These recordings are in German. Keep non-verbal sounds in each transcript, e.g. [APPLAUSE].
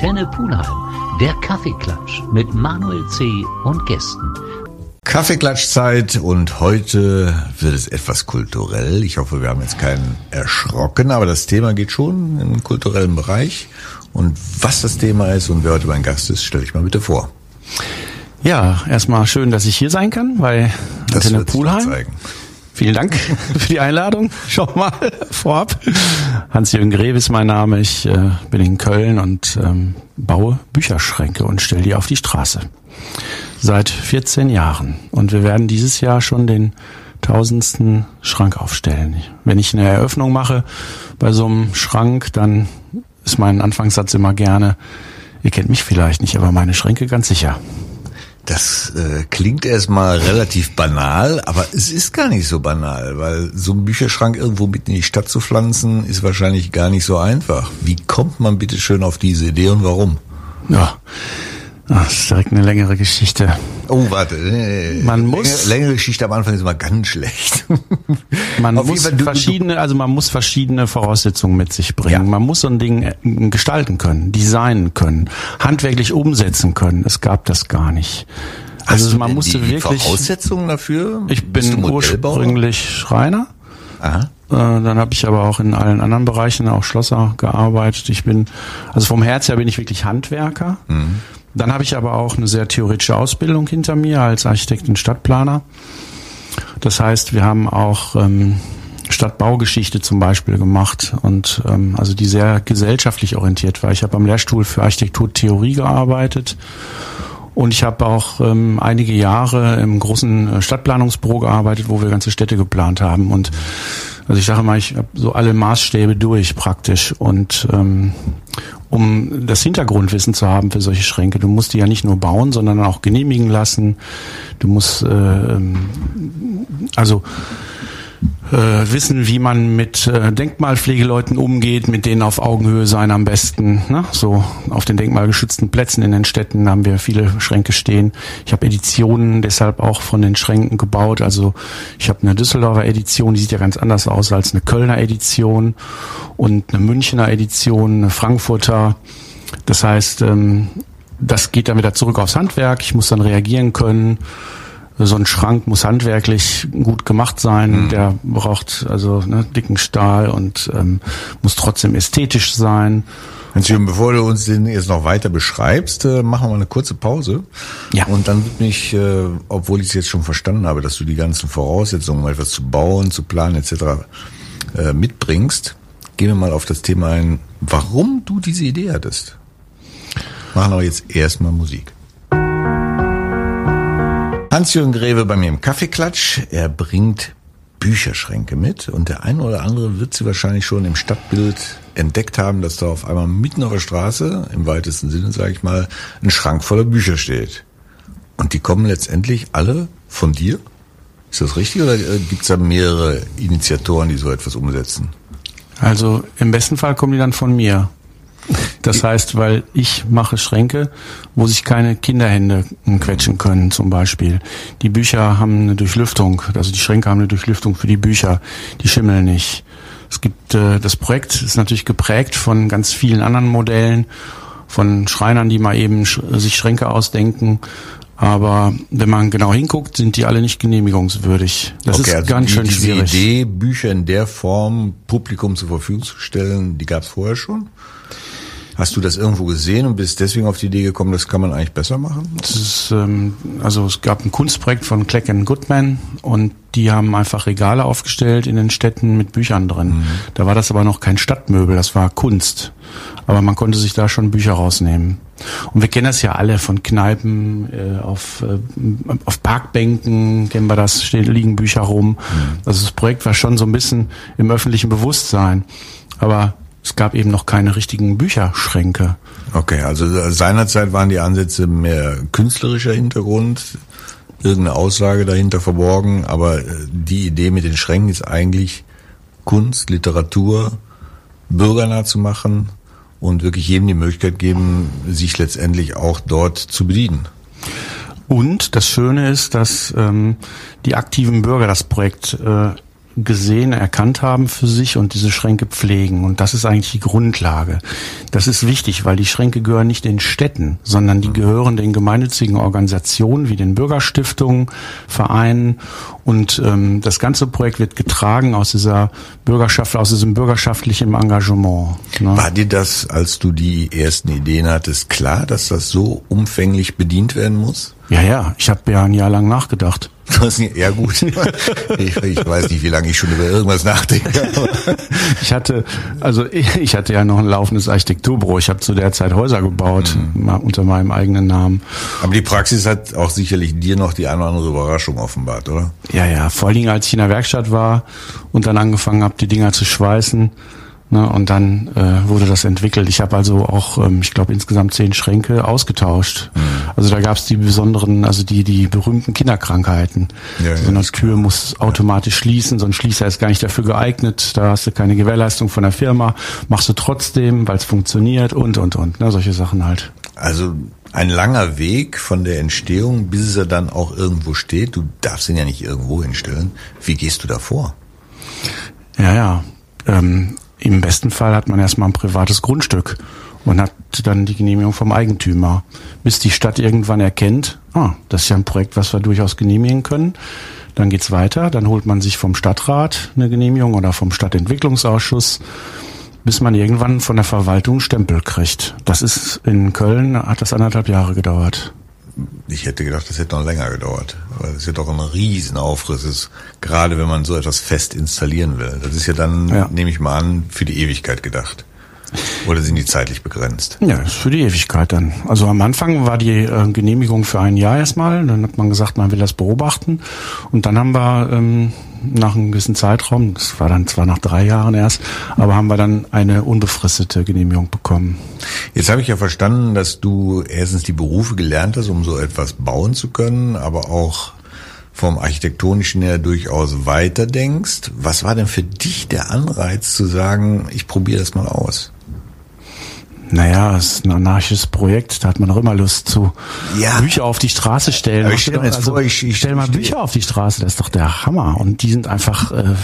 Antenne Pulheim, der Kaffeeklatsch mit Manuel C. und Gästen. Kaffeeklatschzeit und heute wird es etwas kulturell. Ich hoffe, wir haben jetzt keinen erschrocken, aber das Thema geht schon im kulturellen Bereich. Und was das Thema ist und wer heute mein Gast ist, stelle ich mal bitte vor. Ja, erstmal schön, dass ich hier sein kann bei Das Antenne sich Pulheim. zeigen. Vielen Dank [LAUGHS] für die Einladung. Schon mal vorab. Hans-Jürgen Greve ist mein Name. Ich äh, bin in Köln und ähm, baue Bücherschränke und stelle die auf die Straße. Seit 14 Jahren. Und wir werden dieses Jahr schon den tausendsten Schrank aufstellen. Wenn ich eine Eröffnung mache bei so einem Schrank, dann ist mein Anfangssatz immer gerne, ihr kennt mich vielleicht nicht, aber meine Schränke ganz sicher. Das äh, klingt erstmal relativ banal, aber es ist gar nicht so banal, weil so einen Bücherschrank irgendwo mitten in die Stadt zu pflanzen, ist wahrscheinlich gar nicht so einfach. Wie kommt man bitte schön auf diese Idee und warum? Ja, Ah, das ist direkt eine längere Geschichte. Oh, warte. Man längere, muss- längere Geschichte am Anfang ist immer ganz schlecht. [LAUGHS] Man Auf muss verschiedene, also man muss verschiedene Voraussetzungen mit sich bringen. Ja. Man muss so ein Ding äh, gestalten können, designen können, handwerklich umsetzen können. Es gab das gar nicht. Hast Also man musste die wirklich. Voraussetzungen dafür? Ich bin ursprünglich Schreiner. Aha. Äh, Dann habe ich aber auch in allen anderen Bereichen, auch Schlosser, gearbeitet. Ich bin, also vom Herz her bin ich wirklich Handwerker. Mhm. Dann habe ich aber auch eine sehr theoretische Ausbildung hinter mir als Architekt und Stadtplaner. Das heißt, wir haben auch ähm, Stadtbaugeschichte zum Beispiel gemacht und ähm, also die sehr gesellschaftlich orientiert war. Ich habe am Lehrstuhl für Architekturtheorie gearbeitet und ich habe auch ähm, einige Jahre im großen äh, Stadtplanungsbüro gearbeitet, wo wir ganze Städte geplant haben. Und also ich sage mal, ich habe so alle Maßstäbe durch praktisch. Und ähm, um das Hintergrundwissen zu haben für solche Schränke, du musst die ja nicht nur bauen, sondern auch genehmigen lassen. Du musst äh, ähm, also äh, wissen, wie man mit äh, Denkmalpflegeleuten umgeht, mit denen auf Augenhöhe sein am besten. Ne? So auf den denkmalgeschützten Plätzen in den Städten haben wir viele Schränke stehen. Ich habe Editionen deshalb auch von den Schränken gebaut. Also ich habe eine Düsseldorfer Edition, die sieht ja ganz anders aus als eine Kölner Edition und eine Münchner Edition, eine Frankfurter. Das heißt, ähm, das geht dann wieder zurück aufs Handwerk. Ich muss dann reagieren können so ein Schrank muss handwerklich gut gemacht sein. Der braucht also ne, dicken Stahl und ähm, muss trotzdem ästhetisch sein. Hans-Jürgen, bevor du uns den jetzt noch weiter beschreibst, äh, machen wir mal eine kurze Pause. Ja. Und dann wird mich, äh, obwohl ich es jetzt schon verstanden habe, dass du die ganzen Voraussetzungen, um etwas zu bauen, zu planen etc. Äh, mitbringst, gehen wir mal auf das Thema ein, warum du diese Idee hattest. Machen aber jetzt erstmal Musik. Hans-Jürgen Greve bei mir im Kaffeeklatsch. Er bringt Bücherschränke mit und der eine oder andere wird sie wahrscheinlich schon im Stadtbild entdeckt haben, dass da auf einmal mitten auf der Straße, im weitesten Sinne sage ich mal, ein Schrank voller Bücher steht. Und die kommen letztendlich alle von dir? Ist das richtig oder gibt es da mehrere Initiatoren, die so etwas umsetzen? Also im besten Fall kommen die dann von mir. Das heißt, weil ich mache Schränke, wo sich keine Kinderhände quetschen können, zum Beispiel. Die Bücher haben eine Durchlüftung, also die Schränke haben eine Durchlüftung für die Bücher, die schimmeln nicht. Es gibt äh, das Projekt ist natürlich geprägt von ganz vielen anderen Modellen, von Schreinern, die mal eben sch sich Schränke ausdenken. Aber wenn man genau hinguckt, sind die alle nicht genehmigungswürdig. Das ist ganz die, schön schwierig. Idee, Bücher in der Form Publikum zur Verfügung zu stellen, die gab es vorher schon? Hast du das irgendwo gesehen und bist deswegen auf die Idee gekommen, das kann man eigentlich besser machen? Das ist, ähm, also es gab ein Kunstprojekt von Kleck Goodman und die haben einfach Regale aufgestellt in den Städten mit Büchern drin. Da war das aber noch kein Stadtmöbel, das war Kunst. Aber man konnte sich da schon Bücher rausnehmen. Und wir kennen das ja alle von Kneipen, äh, auf, äh, auf Parkbänken kennen wir das, stehen, liegen Bücher rum. Also das Projekt war schon so ein bisschen im öffentlichen Bewusstsein. Aber es gab eben noch keine richtigen Bücherschränke. Okay, also seinerzeit waren die Ansätze mehr künstlerischer Hintergrund, irgendeine Aussage dahinter verborgen, aber äh, die Idee mit den Schränken ist eigentlich Kunst, Literatur bürgernah zu machen und wirklich jedem die Möglichkeit geben, sich letztendlich auch dort zu bedienen. Und das Schöne ist, dass ähm, die aktiven Bürger das Projekt äh, gesehen, erkannt haben für sich und diese Schränke pflegen. Und das ist eigentlich die Grundlage. Das ist wichtig, weil die Schränke gehören nicht den Städten, sondern die gehören den gemeinnützigen Organisationen wie den Bürgerstiftungen, Vereinen. Und ähm, das ganze Projekt wird getragen aus dieser Bürgerschaft, aus diesem bürgerschaftlichen Engagement. Ne? War dir das, als du die ersten Ideen hattest, klar, dass das so umfänglich bedient werden muss? Ja, ja, ich habe ja ein Jahr lang nachgedacht. Ja gut. [LAUGHS] Ich, ich, weiß nicht, wie lange ich schon über irgendwas nachdenke. [LAUGHS] ich hatte, also ich hatte ja noch ein laufendes Architekturbüro. Ich habe zu der Zeit Häuser gebaut, mhm. unter meinem eigenen Namen. Aber die Praxis hat auch sicherlich dir noch die eine oder andere Überraschung offenbart, oder? Ja, ja. Vor allen Dingen, als ich in der Werkstatt war und dann angefangen habe, die Dinger zu schweißen Ne, und dann äh, wurde das entwickelt. Ich habe also auch, ähm, ich glaube, insgesamt zehn Schränke ausgetauscht. Mhm. Also da gab es die besonderen, also die die berühmten Kinderkrankheiten. Ja, so eine ja, Tür muss automatisch schließen, so ein Schließer ist gar nicht dafür geeignet. Da hast du keine Gewährleistung von der Firma. Machst du trotzdem, weil es funktioniert und und und. Ne, solche Sachen halt. Also ein langer Weg von der Entstehung, bis er dann auch irgendwo steht. Du darfst ihn ja nicht irgendwo hinstellen. Wie gehst du da vor? Ja, ja. Ähm, im besten Fall hat man erstmal ein privates Grundstück und hat dann die Genehmigung vom Eigentümer, bis die Stadt irgendwann erkennt, ah, das ist ja ein Projekt, was wir durchaus genehmigen können. Dann geht's weiter, dann holt man sich vom Stadtrat eine Genehmigung oder vom Stadtentwicklungsausschuss, bis man irgendwann von der Verwaltung Stempel kriegt. Das ist in Köln, hat das anderthalb Jahre gedauert ich hätte gedacht, das hätte noch länger gedauert. Weil das ja doch ein Riesenaufriss ist, gerade wenn man so etwas fest installieren will. Das ist ja dann, ja. nehme ich mal an, für die Ewigkeit gedacht. Oder sind die zeitlich begrenzt? Ja, ist für die Ewigkeit dann. Also am Anfang war die äh, Genehmigung für ein Jahr erstmal. Dann hat man gesagt, man will das beobachten. Und dann haben wir ähm, nach einem gewissen Zeitraum, das war dann zwar nach drei Jahren erst, aber haben wir dann eine unbefristete Genehmigung bekommen. Jetzt habe ich ja verstanden, dass du erstens die Berufe gelernt hast, um so etwas bauen zu können, aber auch vom Architektonischen her durchaus weiterdenkst. Was war denn für dich der Anreiz zu sagen, ich probiere das mal aus? Naja, es ist ein anarchisches Projekt, da hat man auch immer Lust zu. Ja. Bücher auf die Straße stellen. Aber ich stell mir jetzt also, vor, ich, ich stell mal Bücher auf die Straße, das ist doch der Hammer. Und die sind einfach äh,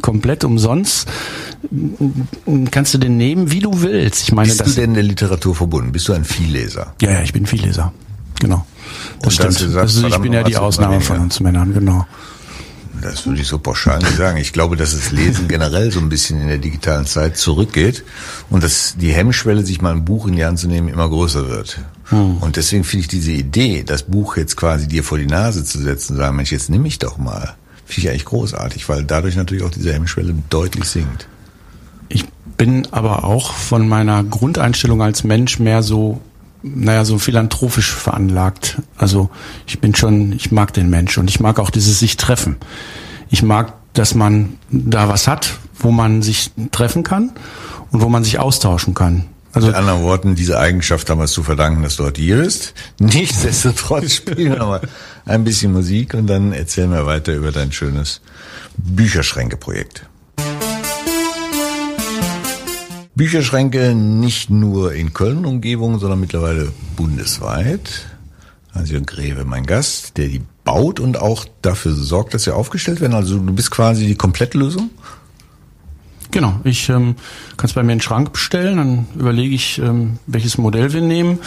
komplett umsonst. Kannst du den nehmen, wie du willst. Ich meine, Bist das, du denn der Literatur verbunden? Bist du ein Vielleser? Ja, ja, ich bin Vielleser. Genau. Das stimmt. Sagst, das ist, ich bin ja die Ausnahme von uns Männern, genau. Das würde ich so pauschal nicht sagen. Ich glaube, dass das Lesen [LAUGHS] generell so ein bisschen in der digitalen Zeit zurückgeht und dass die Hemmschwelle, sich mal ein Buch in die Hand zu nehmen, immer größer wird. Hm. Und deswegen finde ich diese Idee, das Buch jetzt quasi dir vor die Nase zu setzen und sagen, Mensch, jetzt nimm ich doch mal, finde ich eigentlich großartig, weil dadurch natürlich auch diese Hemmschwelle deutlich sinkt. Ich bin aber auch von meiner Grundeinstellung als Mensch mehr so naja, so philanthropisch veranlagt. Also ich bin schon, ich mag den Mensch und ich mag auch dieses sich treffen. Ich mag, dass man da was hat, wo man sich treffen kann und wo man sich austauschen kann. Also Mit anderen Worten, diese Eigenschaft es zu verdanken, dass du heute hier bist. [LAUGHS] Nichtsdestotrotz spielen wir mal ein bisschen Musik und dann erzählen wir weiter über dein schönes Bücherschränke-Projekt. Bücherschränke nicht nur in Köln Umgebung, sondern mittlerweile bundesweit. Hans-Jürgen Greve, mein Gast, der die baut und auch dafür sorgt, dass sie aufgestellt werden. Also du bist quasi die Komplettlösung? Genau, ich ähm, kann es bei mir einen Schrank bestellen, dann überlege ich, ähm, welches Modell wir nehmen,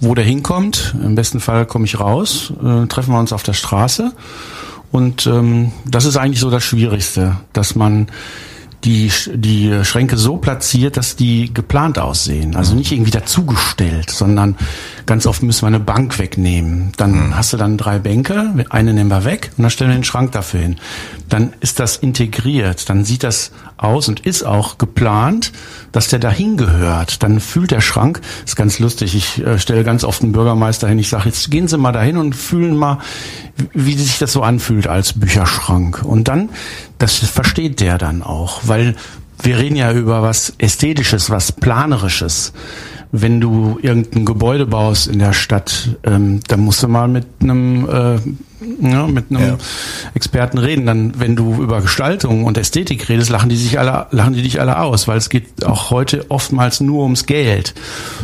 wo der hinkommt. Im besten Fall komme ich raus, äh, treffen wir uns auf der Straße. Und ähm, das ist eigentlich so das Schwierigste, dass man die, die Schränke so platziert, dass die geplant aussehen. Also nicht irgendwie dazugestellt, sondern ganz oft müssen wir eine Bank wegnehmen. Dann mhm. hast du dann drei Bänke, eine nehmen wir weg und dann stellen wir den Schrank dafür hin. Dann ist das integriert, dann sieht das aus und ist auch geplant, dass der dahin gehört. Dann fühlt der Schrank, ist ganz lustig, ich äh, stelle ganz oft einen Bürgermeister hin, ich sage, jetzt gehen Sie mal dahin und fühlen mal, wie sich das so anfühlt als Bücherschrank. Und dann, das versteht der dann auch, weil wir reden ja über was Ästhetisches, was Planerisches. Wenn du irgendein Gebäude baust in der Stadt, ähm, dann musst du mal mit einem äh, ja, mit einem ja. Experten reden. Dann, wenn du über Gestaltung und Ästhetik redest, lachen die sich alle, lachen die dich alle aus, weil es geht auch heute oftmals nur ums Geld.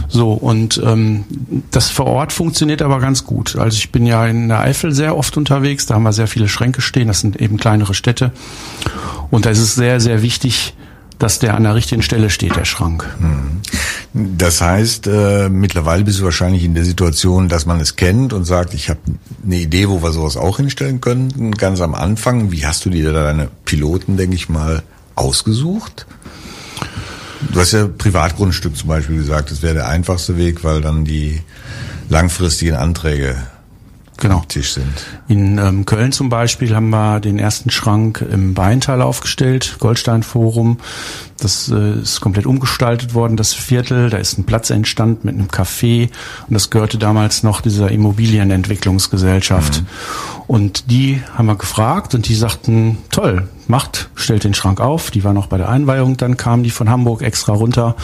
So und ähm, das vor Ort funktioniert aber ganz gut. Also ich bin ja in der Eifel sehr oft unterwegs. Da haben wir sehr viele Schränke stehen. Das sind eben kleinere Städte und da ist es sehr sehr wichtig dass der an der richtigen Stelle steht, der Schrank. Hm. Das heißt, äh, mittlerweile bist du wahrscheinlich in der Situation, dass man es kennt und sagt, ich habe eine Idee, wo wir sowas auch hinstellen könnten. Ganz am Anfang, wie hast du dir da deine Piloten, denke ich mal, ausgesucht? Du hast ja Privatgrundstück zum Beispiel gesagt, das wäre der einfachste Weg, weil dann die langfristigen Anträge genau. Tisch sind. In ähm, Köln zum Beispiel haben wir den ersten Schrank im Weintal aufgestellt, Goldstein Forum. Das äh, ist komplett umgestaltet worden, das Viertel. Da ist ein Platz entstanden mit einem Café und das gehörte damals noch dieser Immobilienentwicklungsgesellschaft. Mhm. Und die haben wir gefragt und die sagten, toll, macht, stellt den Schrank auf. Die war noch bei der Einweihung, dann kamen die von Hamburg extra runter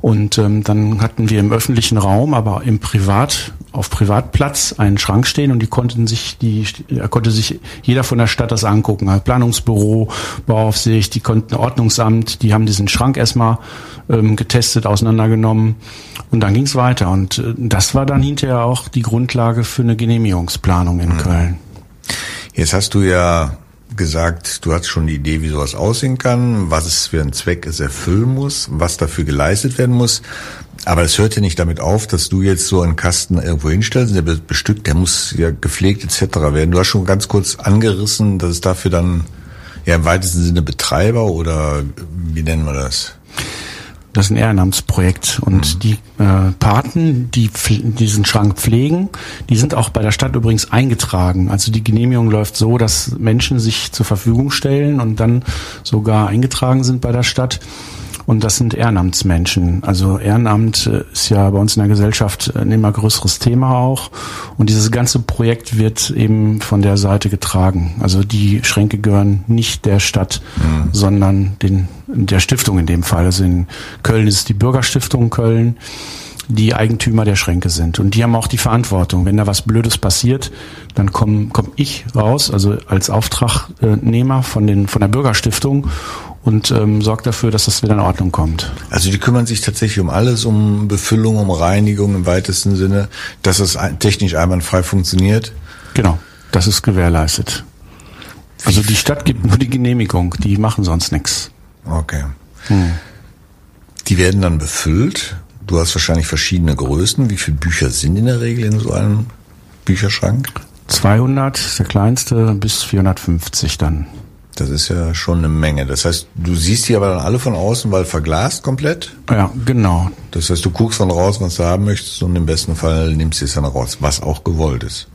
und ähm, dann hatten wir im öffentlichen Raum, aber im Privat, auf Privatplatz einen Schrank stehen und die konnten sich, die da konnte sich jeder von der Stadt das angucken. Also Planungsbüro, Bauaufsicht, die konnten Ordnungsamt, die haben diesen Schrank erstmal ähm, getestet, auseinandergenommen und dann ging's weiter. Und äh, das war dann hinterher auch die Grundlage für eine Genehmigungsplanung in mhm. Köln. Jetzt hast du ja gesagt, du hast schon die Idee, wie sowas aussehen kann, was es für einen Zweck es erfüllen muss, was dafür geleistet werden muss. Aber es hört ja nicht damit auf, dass du jetzt so einen Kasten irgendwo hinstellst, der bestückt, der muss ja gepflegt etc. werden. Du hast schon ganz kurz angerissen, dass es dafür dann ja im weitesten Sinne Betreiber oder wie nennen wir das? Das ist ein Ehrenamtsprojekt und mhm. die äh, Paten, die diesen Schrank pflegen, die sind auch bei der Stadt übrigens eingetragen. Also die Genehmigung läuft so, dass Menschen sich zur Verfügung stellen und dann sogar eingetragen sind bei der Stadt. Und das sind Ehrenamtsmenschen. Also Ehrenamt äh, ist ja bei uns in der Gesellschaft ein immer größeres Thema auch. Und dieses ganze Projekt wird eben von der Seite getragen. Also die Schränke gehören nicht der Stadt, mhm. sondern den, der Stiftung in dem Fall. Also in Köln ist es die Bürgerstiftung Köln die Eigentümer der Schränke sind. Und die haben auch die Verantwortung. Wenn da was Blödes passiert, dann komme komm ich raus, also als Auftragnehmer von, den, von der Bürgerstiftung und ähm, sorgt dafür, dass das wieder in Ordnung kommt. Also die kümmern sich tatsächlich um alles, um Befüllung, um Reinigung im weitesten Sinne, dass es technisch einwandfrei funktioniert. Genau, das ist gewährleistet. Also die Stadt gibt nur die Genehmigung, die machen sonst nichts. Okay. Hm. Die werden dann befüllt. Du hast wahrscheinlich verschiedene Größen. Wie viele Bücher sind in der Regel in so einem Bücherschrank? 200, der kleinste, bis 450 dann. Das ist ja schon eine Menge. Das heißt, du siehst die aber dann alle von außen, weil verglast komplett? Ja, genau. Das heißt, du guckst von raus, was du haben möchtest und im besten Fall nimmst du es dann raus, was auch gewollt ist.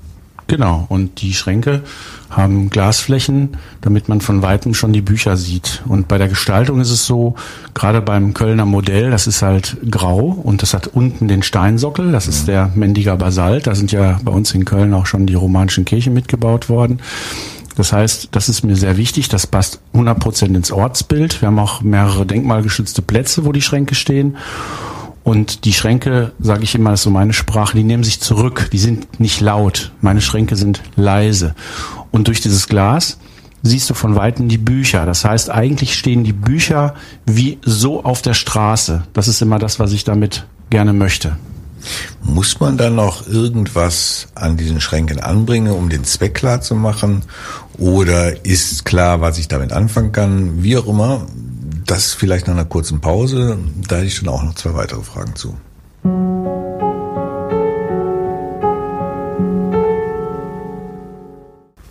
Genau. Und die Schränke haben Glasflächen, damit man von weitem schon die Bücher sieht. Und bei der Gestaltung ist es so, gerade beim Kölner Modell, das ist halt grau und das hat unten den Steinsockel, das ist mhm. der Mendiger Basalt. Da sind ja bei uns in Köln auch schon die romanischen Kirchen mitgebaut worden. Das heißt, das ist mir sehr wichtig. Das passt 100 Prozent ins Ortsbild. Wir haben auch mehrere denkmalgeschützte Plätze, wo die Schränke stehen. Und die Schränke, sage ich immer, ist so meine Sprache, die nehmen sich zurück. Die sind nicht laut. Meine Schränke sind leise. Und durch dieses Glas siehst du von Weitem die Bücher. Das heißt, eigentlich stehen die Bücher wie so auf der Straße. Das ist immer das, was ich damit gerne möchte. Muss man dann noch irgendwas an diesen Schränken anbringen, um den Zweck klar zu machen? Oder ist klar, was ich damit anfangen kann? Wie auch immer. Das vielleicht nach einer kurzen Pause. Da hätte ich dann auch noch zwei weitere Fragen zu.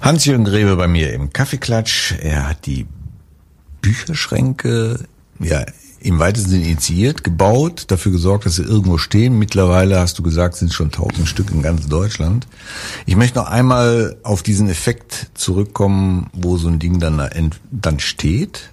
Hans-Jürgen Grebe bei mir im Kaffeeklatsch. Er hat die Bücherschränke ja im weitesten Sinne initiiert, gebaut, dafür gesorgt, dass sie irgendwo stehen. Mittlerweile, hast du gesagt, sind schon tausend Stück in ganz Deutschland. Ich möchte noch einmal auf diesen Effekt zurückkommen, wo so ein Ding dann, dann steht,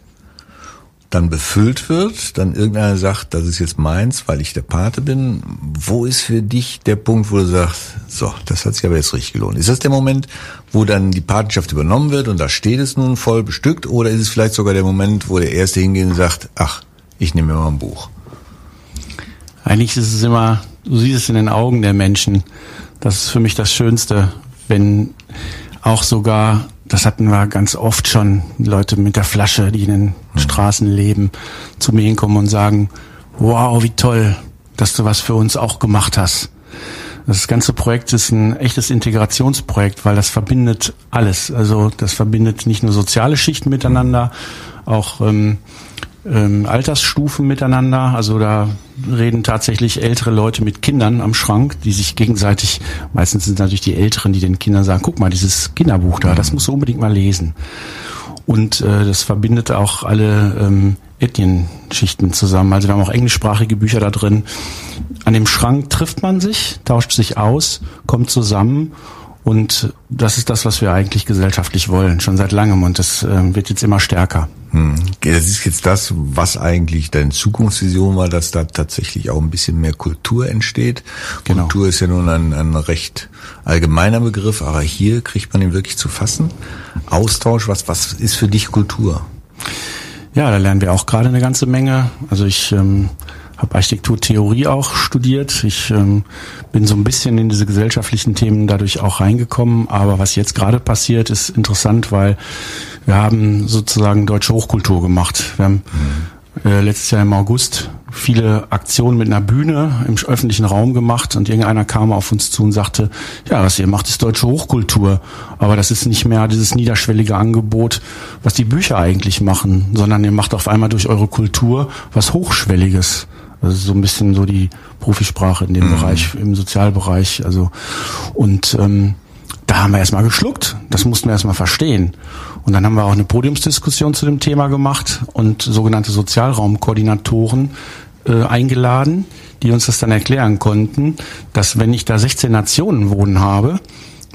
dann befüllt wird, dann irgendeiner sagt, das ist jetzt meins, weil ich der Pate bin. Wo ist für dich der Punkt, wo du sagst, so, das hat sich aber jetzt richtig gelohnt? Ist das der Moment, wo dann die Patenschaft übernommen wird und da steht es nun voll bestückt? Oder ist es vielleicht sogar der Moment, wo der Erste hingeht und sagt, ach, ich nehme mal ein Buch. Eigentlich ist es immer, du siehst es in den Augen der Menschen. Das ist für mich das Schönste, wenn auch sogar, das hatten wir ganz oft schon, Leute mit der Flasche, die in den mhm. Straßen leben, zu mir hinkommen und sagen, wow, wie toll, dass du was für uns auch gemacht hast. Das ganze Projekt ist ein echtes Integrationsprojekt, weil das verbindet alles. Also das verbindet nicht nur soziale Schichten miteinander, auch ähm, ähm, Altersstufen miteinander. Also da reden tatsächlich ältere Leute mit Kindern am Schrank, die sich gegenseitig, meistens sind natürlich die Älteren, die den Kindern sagen, guck mal, dieses Kinderbuch da, das musst du unbedingt mal lesen. Und äh, das verbindet auch alle ähm, Ethnien-Schichten zusammen. Also wir haben auch englischsprachige Bücher da drin. An dem Schrank trifft man sich, tauscht sich aus, kommt zusammen und das ist das, was wir eigentlich gesellschaftlich wollen, schon seit langem und das äh, wird jetzt immer stärker. Hm. Das ist jetzt das, was eigentlich deine Zukunftsvision war, dass da tatsächlich auch ein bisschen mehr Kultur entsteht. Genau. Kultur ist ja nun ein, ein recht allgemeiner Begriff, aber hier kriegt man ihn wirklich zu fassen. Austausch, was, was ist für dich Kultur? Ja, da lernen wir auch gerade eine ganze Menge. Also ich ähm, habe Architekturtheorie auch studiert. Ich ähm, bin so ein bisschen in diese gesellschaftlichen Themen dadurch auch reingekommen. Aber was jetzt gerade passiert, ist interessant, weil wir haben sozusagen deutsche Hochkultur gemacht. Wir haben äh, letztes Jahr im August viele Aktionen mit einer Bühne im öffentlichen Raum gemacht und irgendeiner kam auf uns zu und sagte, ja, was ihr macht, ist deutsche Hochkultur. Aber das ist nicht mehr dieses niederschwellige Angebot, was die Bücher eigentlich machen, sondern ihr macht auf einmal durch eure Kultur was Hochschwelliges. Das ist so ein bisschen so die Profisprache in dem mhm. Bereich, im Sozialbereich. Also und ähm, da haben wir erstmal geschluckt. Das mussten wir erstmal verstehen. Und dann haben wir auch eine Podiumsdiskussion zu dem Thema gemacht und sogenannte Sozialraumkoordinatoren äh, eingeladen, die uns das dann erklären konnten, dass wenn ich da 16 Nationen wohnen habe,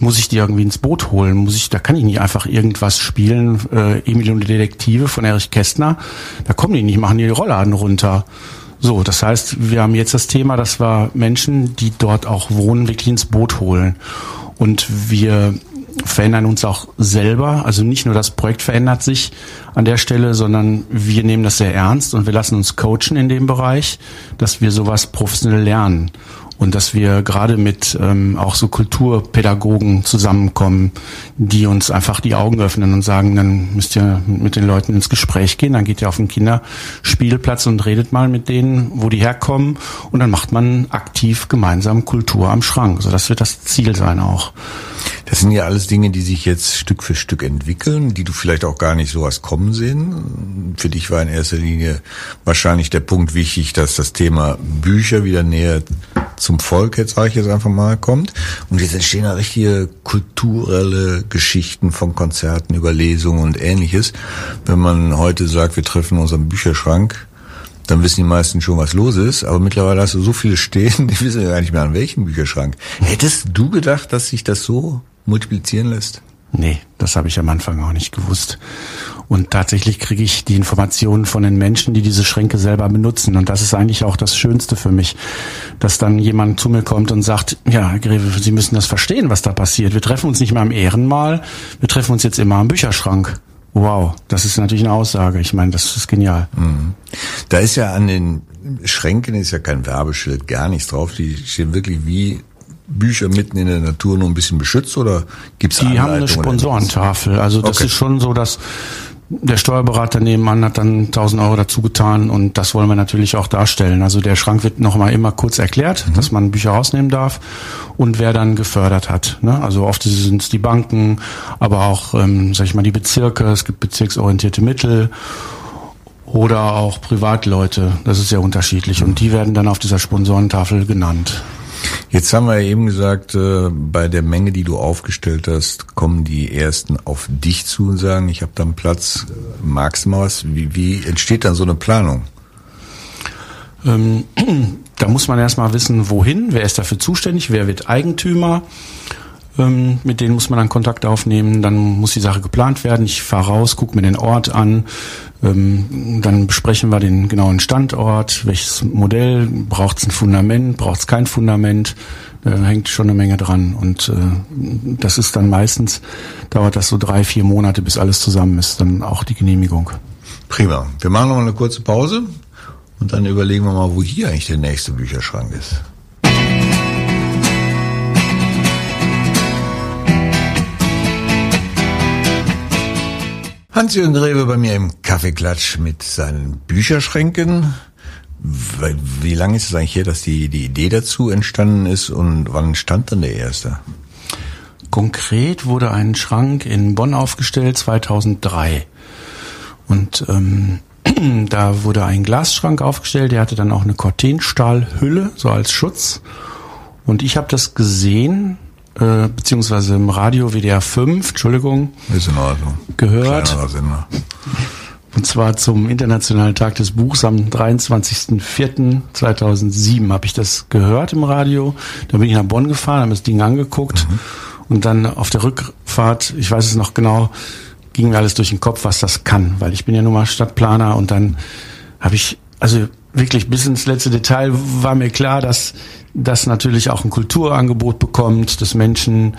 muss ich die irgendwie ins Boot holen? Muss ich, da kann ich nicht einfach irgendwas spielen, äh, Emil und die Detektive von Erich Kästner. Da kommen die nicht, machen die Rollladen runter. So, das heißt, wir haben jetzt das Thema, dass wir Menschen, die dort auch wohnen, wirklich ins Boot holen. Und wir verändern uns auch selber. Also nicht nur das Projekt verändert sich an der Stelle, sondern wir nehmen das sehr ernst und wir lassen uns coachen in dem Bereich, dass wir sowas professionell lernen und dass wir gerade mit ähm, auch so Kulturpädagogen zusammenkommen, die uns einfach die Augen öffnen und sagen, dann müsst ihr mit den Leuten ins Gespräch gehen, dann geht ihr auf den Kinderspielplatz und redet mal mit denen, wo die herkommen und dann macht man aktiv gemeinsam Kultur am Schrank. So, das wird das Ziel sein auch. Das sind ja alles Dinge, die sich jetzt Stück für Stück entwickeln, die du vielleicht auch gar nicht sowas kommen sehen. Für dich war in erster Linie wahrscheinlich der Punkt wichtig, dass das Thema Bücher wieder näher zum Volk, jetzt sage ich jetzt einfach mal, kommt. Und jetzt entstehen da richtige kulturelle Geschichten von Konzerten über Lesungen und ähnliches. Wenn man heute sagt, wir treffen uns am Bücherschrank, dann wissen die meisten schon, was los ist. Aber mittlerweile hast du so viele stehen, [LAUGHS] die wissen ja gar nicht mehr an welchem Bücherschrank. Hättest du gedacht, dass sich das so multiplizieren lässt? Nee, das habe ich am Anfang auch nicht gewusst. Und tatsächlich kriege ich die Informationen von den Menschen, die diese Schränke selber benutzen. Und das ist eigentlich auch das Schönste für mich, dass dann jemand zu mir kommt und sagt, ja, Greve, Sie müssen das verstehen, was da passiert. Wir treffen uns nicht mehr am Ehrenmal, wir treffen uns jetzt immer am Bücherschrank. Wow, das ist natürlich eine Aussage. Ich meine, das ist genial. Mhm. Da ist ja an den Schränken ist ja kein Werbeschild, gar nichts drauf. Die stehen wirklich wie Bücher mitten in der Natur nur ein bisschen beschützt oder gibt's Die haben eine Sponsorentafel. Also das okay. ist schon so, dass der Steuerberater nebenan hat dann 1000 Euro dazu getan und das wollen wir natürlich auch darstellen. Also der Schrank wird noch mal immer kurz erklärt, mhm. dass man Bücher rausnehmen darf und wer dann gefördert hat. Ne? Also oft sind es die Banken, aber auch, ähm, sag ich mal, die Bezirke. Es gibt bezirksorientierte Mittel oder auch Privatleute. Das ist sehr unterschiedlich und die werden dann auf dieser Sponsorentafel genannt. Jetzt haben wir eben gesagt, äh, bei der Menge, die du aufgestellt hast, kommen die ersten auf dich zu und sagen, ich habe da einen Platz, magst du mal was? Wie, wie entsteht dann so eine Planung? Ähm, [CLEARS THROAT] da muss man erstmal wissen, wohin, wer ist dafür zuständig, wer wird Eigentümer. Ähm, mit denen muss man dann Kontakt aufnehmen, dann muss die Sache geplant werden. Ich fahre raus, gucke mir den Ort an, ähm, dann besprechen wir den genauen Standort, welches Modell, braucht es ein Fundament, braucht es kein Fundament, da hängt schon eine Menge dran. Und äh, das ist dann meistens, dauert das so drei, vier Monate, bis alles zusammen ist, dann auch die Genehmigung. Prima. Wir machen noch mal eine kurze Pause Und dann überlegen wir mal, wo hier eigentlich der nächste Bücherschrank ist. Hans-Jürgen Grebe bei mir im Kaffeeklatsch mit seinen Bücherschränken. Wie lange ist es eigentlich her, dass die, die Idee dazu entstanden ist und wann stand dann der erste? Konkret wurde ein Schrank in Bonn aufgestellt 2003. Und ähm, [CLEARS THROAT] da wurde ein Glasschrank aufgestellt, der hatte dann auch eine Cortenstahlhülle, so als Schutz. Und ich habe das gesehen, äh, beziehungsweise im Radio WDR 5, Entschuldigung, ist in Ordnung. gehört. Und zwar zum Internationalen Tag des Buchs am 23.04.2007 habe ich das gehört im Radio. Da bin ich nach Bonn gefahren, habe das Ding angeguckt mhm. und dann auf der Rückfahrt, ich weiß es noch genau, ging mir alles durch den Kopf, was das kann, weil ich bin ja nun mal Stadtplaner und dann habe ich, also wirklich bis ins letzte Detail war mir klar, dass das natürlich auch ein Kulturangebot bekommt, dass Menschen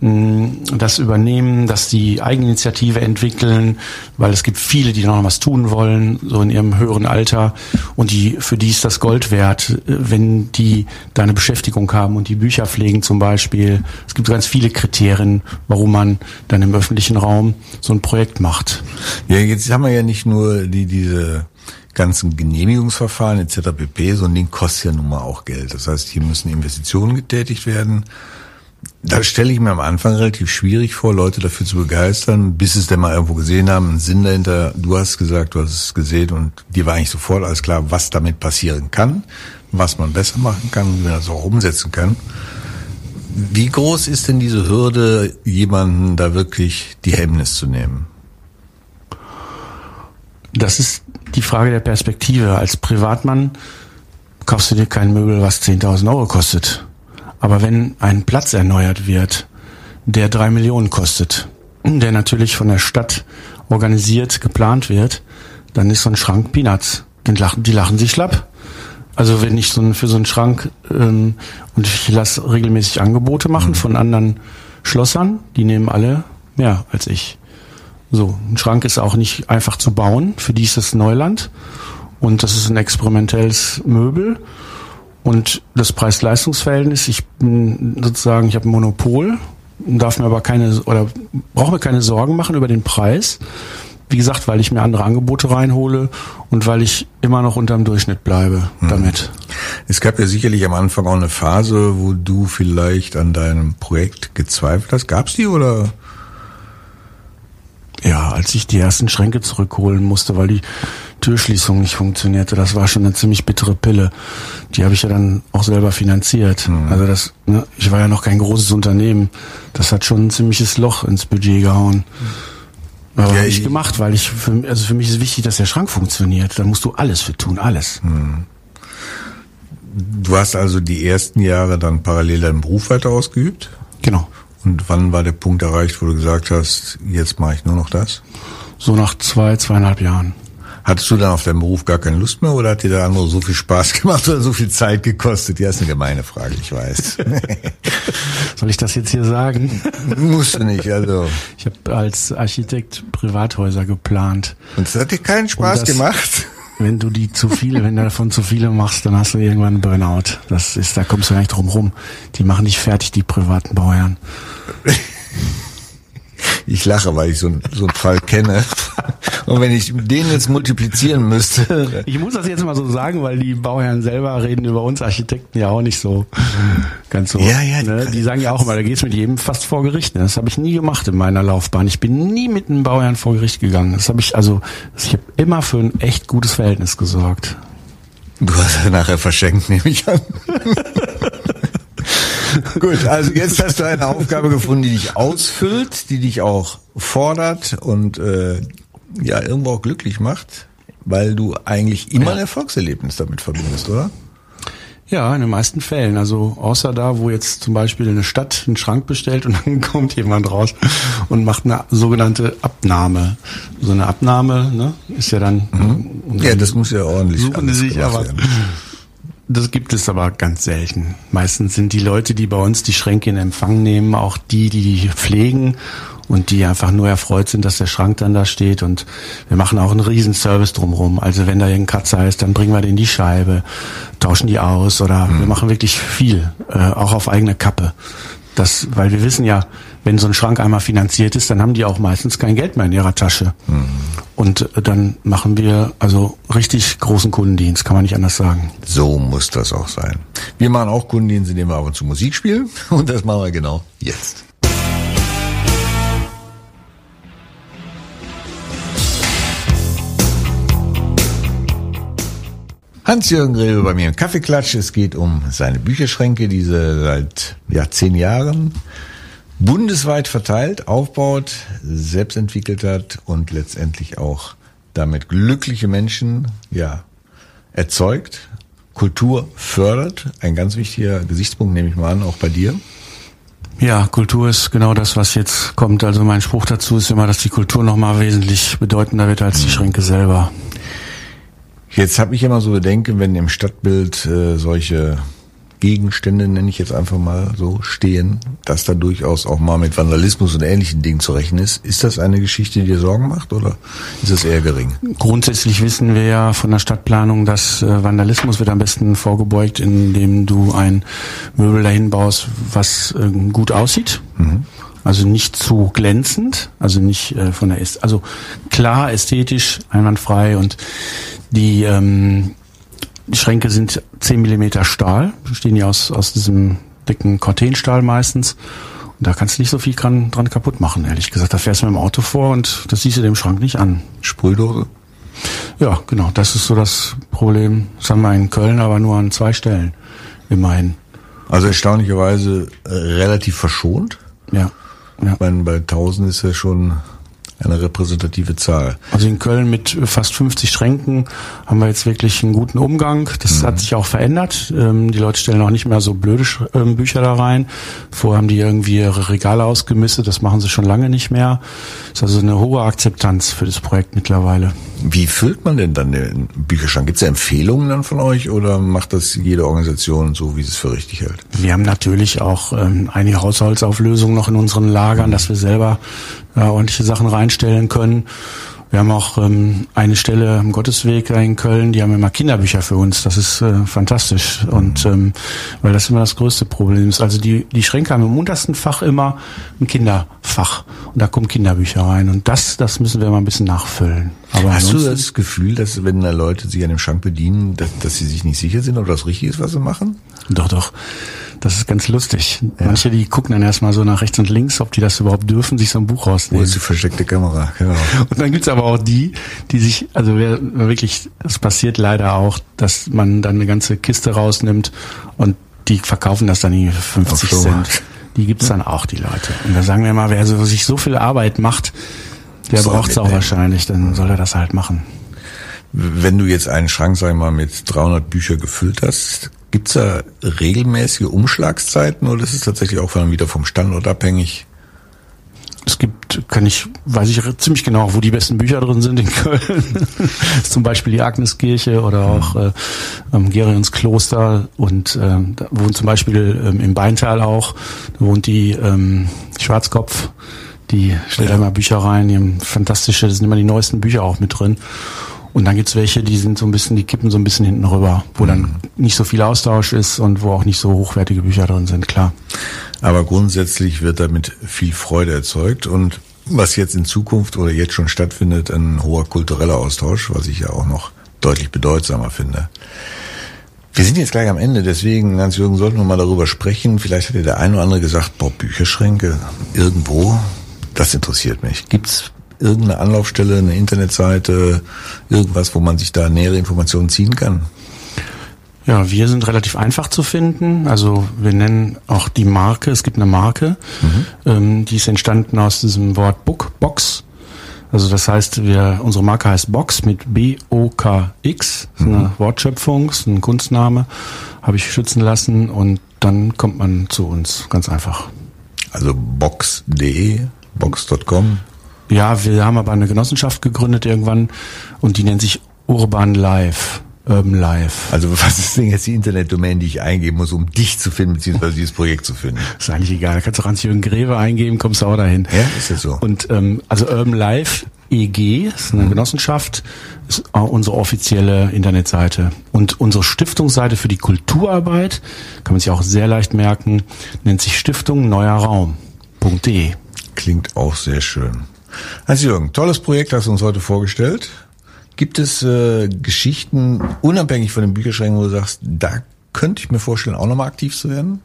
mh, mm, das übernehmen, dass die Eigeninitiative entwickeln, weil es gibt viele, die noch was tun wollen, so in ihrem höheren Alter und die für die ist das Gold wert, wenn die da eine Beschäftigung haben und die Bücher pflegen zum Beispiel. Es gibt ganz viele Kriterien, warum man dann im öffentlichen Raum so ein Projekt macht. Ja, jetzt haben wir ja nicht nur die diese ganzen Genehmigungsverfahren etc. pp. So ein Ding kostet ja nun mal auch Geld. Das heißt, hier müssen Investitionen getätigt werden. Da stelle ich mir am Anfang relativ schwierig vor, Leute dafür zu begeistern, bis es denn mal irgendwo gesehen haben, einen Sinn dahinter. Du hast gesagt, du hast es gesehen und dir war eigentlich sofort alles klar, was damit passieren kann, was man besser machen kann, wie man das auch umsetzen kann. Wie groß ist denn diese Hürde, jemanden da wirklich die Hemmnis zu nehmen? Das ist die Frage der Perspektive. Als Privatmann kaufst du dir kein Möbel, was 10.000 Euro kostet. Aber wenn ein Platz erneuert wird, der drei Millionen kostet, der natürlich von der Stadt organisiert, geplant wird, dann ist so ein Schrank Peanuts. Die lachen, die lachen sich schlapp. Also wenn ich so ein, für so einen Schrank ähm, und ich lasse regelmäßig Angebote machen mhm. von anderen Schlossern, die nehmen alle mehr als ich. So, ein Schrank ist auch nicht einfach zu bauen. Für die ist das Neuland. Und das ist ein experimentelles Möbel. Und das Preis-Leistungs-Verhältnis, ich bin sozusagen, ich habe ein Monopol, darf mir aber keine oder brauche mir keine Sorgen machen über den Preis. Wie gesagt, weil ich mir andere Angebote reinhole und weil ich immer noch unterm Durchschnitt bleibe hm. damit. Es gab ja sicherlich am Anfang auch eine Phase, wo du vielleicht an deinem Projekt gezweifelt hast. Gab's die oder ja, als ich die ersten Schränke zurückholen musste, weil die Türschließung nicht funktionierte, das war schon eine ziemlich bittere Pille. Die habe ich ja dann auch selber finanziert. Mhm. Also das, ne, ich war ja noch kein großes Unternehmen. Das hat schon ein ziemliches Loch ins Budget gehauen. Aber ja, ich gemacht, weil ich, für, also für mich ist wichtig, dass der Schrank funktioniert. Da musst du alles für tun, alles. Mhm. Du hast also die ersten Jahre dann parallel deinen Beruf weiter ausgeübt? Genau. Und wann war der Punkt erreicht, wo du gesagt hast, jetzt mache ich nur noch das? So nach zwei, zweieinhalb Jahren. Hattest du dann auf deinen Beruf gar keine Lust mehr oder hat dir der andere so viel Spaß [LAUGHS] gemacht oder so viel Zeit gekostet? Ja, ist eine gemeine Frage, ich weiß. [LAUGHS] Soll ich das jetzt hier sagen? Musst du nicht, also. Ich habe als Architekt Privathäuser geplant. Und es hat dir keinen Spaß das, gemacht? Wenn du die zu viele, wenn du davon zu viele machst, dann hast du irgendwann einen Burnout. Das ist, da kommst du gar nicht drum rum. Die machen dich fertig, die privaten Bauherren. [LAUGHS] Ich lache, weil ich so, so einen Fall kenne. Und wenn ich den jetzt multiplizieren müsste. Ich muss das jetzt mal so sagen, weil die Bauherren selber reden über uns Architekten ja auch nicht so ganz so. Ja, ja. Ne? Die sagen ja auch immer, da geht's mit jedem fast vor Gericht. Ne? Das habe ich nie gemacht in meiner Laufbahn. Ich bin nie mit einem Bauherrn vor Gericht gegangen. Das habe ich also, ich habe immer für ein echt gutes Verhältnis gesorgt. Du hast nachher verschenkt, nehme ich an. [LAUGHS] Gut, also jetzt hast du eine Aufgabe gefunden, die dich ausfüllt, die dich auch fordert und äh, ja irgendwo auch glücklich macht, weil du eigentlich immer ein Erfolgserlebnis damit verbindest, oder? Ja, in den meisten Fällen. Also außer da, wo jetzt zum Beispiel eine Stadt einen Schrank bestellt und [LAUGHS] dann kommt jemand raus und macht eine sogenannte Abnahme. So eine Abnahme ne, ist ja dann. Mhm. Ja, das muss ja ordentlich. Suchen die sich aber. Werden. Das gibt es aber ganz selten. Meistens sind die Leute, die bei uns die Schränke in Empfang nehmen, auch die, die die pflegen und die einfach nur erfreut sind, dass der Schrank dann da steht und wir machen auch einen riesen Service drumherum. Also wenn da irgendein Kratzer ist, dann bringen wir den in die Scheibe, tauschen die aus oder mhm. wir machen wirklich viel, äh, auch auf eigene Kappe. Das, weil wir wissen ja, wenn so ein Schrank einmal finanziert ist, dann haben die auch meistens kein Geld mehr in ihrer Tasche. Mhm. Und äh, dann machen wir also richtig großen Kundendienst, kann man nicht anders sagen. So muss das auch sein. Wir machen auch Kundendienst, indem wir ab und zu Musik spielen. [LAUGHS] Und das machen wir genau jetzt. Hans-Jürgen Grebe bei mir im Kaffeeklatsch. Es geht um seine Bücherschränke, diese seit ja, zehn Jahren bundesweit verteilt aufbaut, selbst entwickelt hat und letztendlich auch damit glückliche Menschen ja erzeugt, Kultur fördert. Ein ganz wichtiger Gesichtspunkt nehme ich mal an, auch bei dir. Ja, Kultur ist genau das, was jetzt kommt. Also mein Spruch dazu ist immer, dass die Kultur nochmal wesentlich bedeutender wird als die mhm. Schränke selber. Jetzt habe ich immer so Bedenken, wenn im Stadtbild äh, solche Gegenstände, nenne ich jetzt einfach mal so, stehen, dass da durchaus auch mal mit Vandalismus und ähnlichen Dingen zu rechnen ist. Ist das eine Geschichte, die dir Sorgen macht oder ist es eher gering? Grundsätzlich wissen wir ja von der Stadtplanung, dass äh, Vandalismus wird am besten vorgebeugt, indem du ein Möbel dahin baust, was äh, gut aussieht. Mhm. Also nicht zu glänzend, also nicht äh, von der also klar ästhetisch, einwandfrei und die ähm, die Schränke sind 10 Millimeter Stahl, bestehen ja aus, aus diesem dicken Cortenstahl meistens. Und da kannst du nicht so viel dran, dran kaputt machen, ehrlich gesagt. Da fährst du mit dem Auto vor und das siehst du dem Schrank nicht an. Sprühdose? Ja, genau. Das ist so das Problem. Das haben wir in Köln aber nur an zwei Stellen. Immerhin. Also erstaunlicherweise äh, relativ verschont. Ja. ja. Ich meine, bei 1000 ist ja schon eine repräsentative Zahl. Also in Köln mit fast 50 Schränken haben wir jetzt wirklich einen guten Umgang. Das mhm. hat sich auch verändert. Ähm, die Leute stellen auch nicht mehr so blöde ähm, Bücher da rein. Vorher haben die irgendwie ihre Regale ausgemistet. Das machen sie schon lange nicht mehr. Das ist also eine hohe Akzeptanz für das Projekt mittlerweile. Wie füllt man denn dann den Bücherschrank? Gibt es Empfehlungen dann von euch oder macht das jede Organisation so, wie sie es für richtig hält? Wir haben natürlich auch ähm, einige Haushaltsauflösungen noch in unseren Lagern, mhm. dass wir selber äh, ordentliche Sachen reinstellen können. Wir haben auch ähm, eine Stelle im Gottesweg in Köln, die haben immer Kinderbücher für uns. Das ist äh, fantastisch. Und ähm, weil das immer das größte Problem ist. Also die, die Schränke haben im untersten Fach immer ein Kinderfach. Und da kommen Kinderbücher rein. Und das, das müssen wir mal ein bisschen nachfüllen. Aber Hast du das Gefühl, dass wenn da Leute sich an dem Schrank bedienen, dass, dass sie sich nicht sicher sind, ob das richtig ist, was sie machen? Doch, doch. Das ist ganz lustig. Ja. Manche, die gucken dann erstmal so nach rechts und links, ob die das überhaupt dürfen, sich so ein Buch rausnehmen. Wo ist die versteckte Kamera? Genau. Und dann gibt's aber auch die, die sich, also wer wirklich, es passiert leider auch, dass man dann eine ganze Kiste rausnimmt und die verkaufen das dann irgendwie für 50 Cent. Die gibt's dann auch, die Leute. Und da sagen wir mal, wer so, sich so viel Arbeit macht, der braucht's auch wahrscheinlich, dann soll er das halt machen. Wenn du jetzt einen Schrank, sag ich mal, mit 300 Bücher gefüllt hast, Gibt's da regelmäßige Umschlagszeiten oder ist es tatsächlich auch wieder vom Standort abhängig? Es gibt, kann ich, weiß ich ziemlich genau, wo die besten Bücher drin sind in Köln. [LAUGHS] zum Beispiel die Agneskirche oder auch äh, ähm, Gerions Kloster und äh, da wohnt zum Beispiel ähm, im Beintal auch, da wohnt die ähm, Schwarzkopf, die stellt ja. immer Bücher rein, die haben fantastische, da sind immer die neuesten Bücher auch mit drin. Und dann gibt's welche, die sind so ein bisschen, die kippen so ein bisschen hinten rüber, wo mhm. dann nicht so viel Austausch ist und wo auch nicht so hochwertige Bücher drin sind, klar. Aber grundsätzlich wird damit viel Freude erzeugt und was jetzt in Zukunft oder jetzt schon stattfindet, ein hoher kultureller Austausch, was ich ja auch noch deutlich bedeutsamer finde. Wir sind jetzt gleich am Ende, deswegen, Hans-Jürgen, sollten wir mal darüber sprechen. Vielleicht hat ja der eine oder andere gesagt, boah, Bücherschränke irgendwo, das interessiert mich. Gibt's irgendeine Anlaufstelle, eine Internetseite, irgendwas, wo man sich da nähere Informationen ziehen kann? Ja, wir sind relativ einfach zu finden. Also wir nennen auch die Marke, es gibt eine Marke, mhm. ähm, die ist entstanden aus diesem Wort Book, Box. Also das heißt, wir, unsere Marke heißt Box mit B-O-K-X, ist eine mhm. Wortschöpfung, ist ein Kunstname, habe ich schützen lassen und dann kommt man zu uns, ganz einfach. Also box.de, box.com. Ja, wir haben aber eine Genossenschaft gegründet irgendwann und die nennt sich Urban Life. Urban Life. Also was ist denn jetzt die Internetdomain, die ich eingeben muss, um dich zu finden, beziehungsweise dieses Projekt zu finden? Ist eigentlich egal. Da kannst du Hans-Jürgen Greve eingeben, kommst du auch dahin. Ja, ist das so? Und ähm, also Urban Life EG ist eine Genossenschaft, ist auch unsere offizielle Internetseite. Und unsere Stiftungsseite für die Kulturarbeit, kann man sich auch sehr leicht merken, nennt sich Stiftung Neuer Raum.de. Klingt auch sehr schön. Hans-Jürgen, tolles Projekt hast du uns heute vorgestellt. Gibt es äh, Geschichten, unabhängig von den Bücherschränken, wo du sagst, da könnte ich mir vorstellen, auch nochmal aktiv zu werden?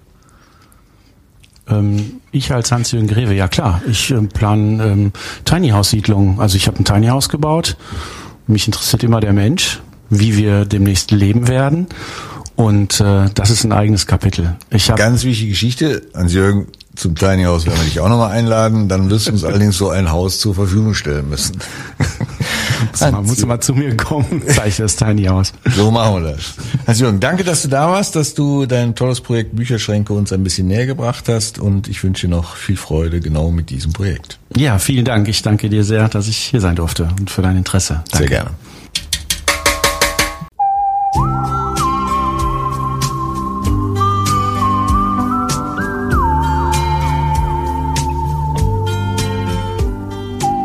Ähm, ich als Hans-Jürgen Greve, ja klar. Ich äh, plane ähm, Tiny House Siedlungen. Also ich habe ein Tiny House gebaut. Mich interessiert immer der Mensch, wie wir demnächst leben werden. Und äh, das ist ein eigenes Kapitel. Ich hab, Ganz wichtige Geschichte, Hans-Jürgen, zum Tiny House werden wir dich auch nochmal einladen. Dann wirst du uns allerdings so ein Haus zur Verfügung stellen müssen. [LAUGHS] Man muss mal zu mir kommen, [LAUGHS] zeige ich das Tiny House. So machen wir das. Hans-Jürgen, danke, dass du da warst, dass du dein tolles Projekt Bücherschränke uns ein bisschen näher gebracht hast und ich wünsche dir noch viel Freude genau mit diesem Projekt. Ja, vielen Dank. Ich danke dir sehr, dass ich hier sein durfte und für dein Interesse. Danke. Sehr gerne.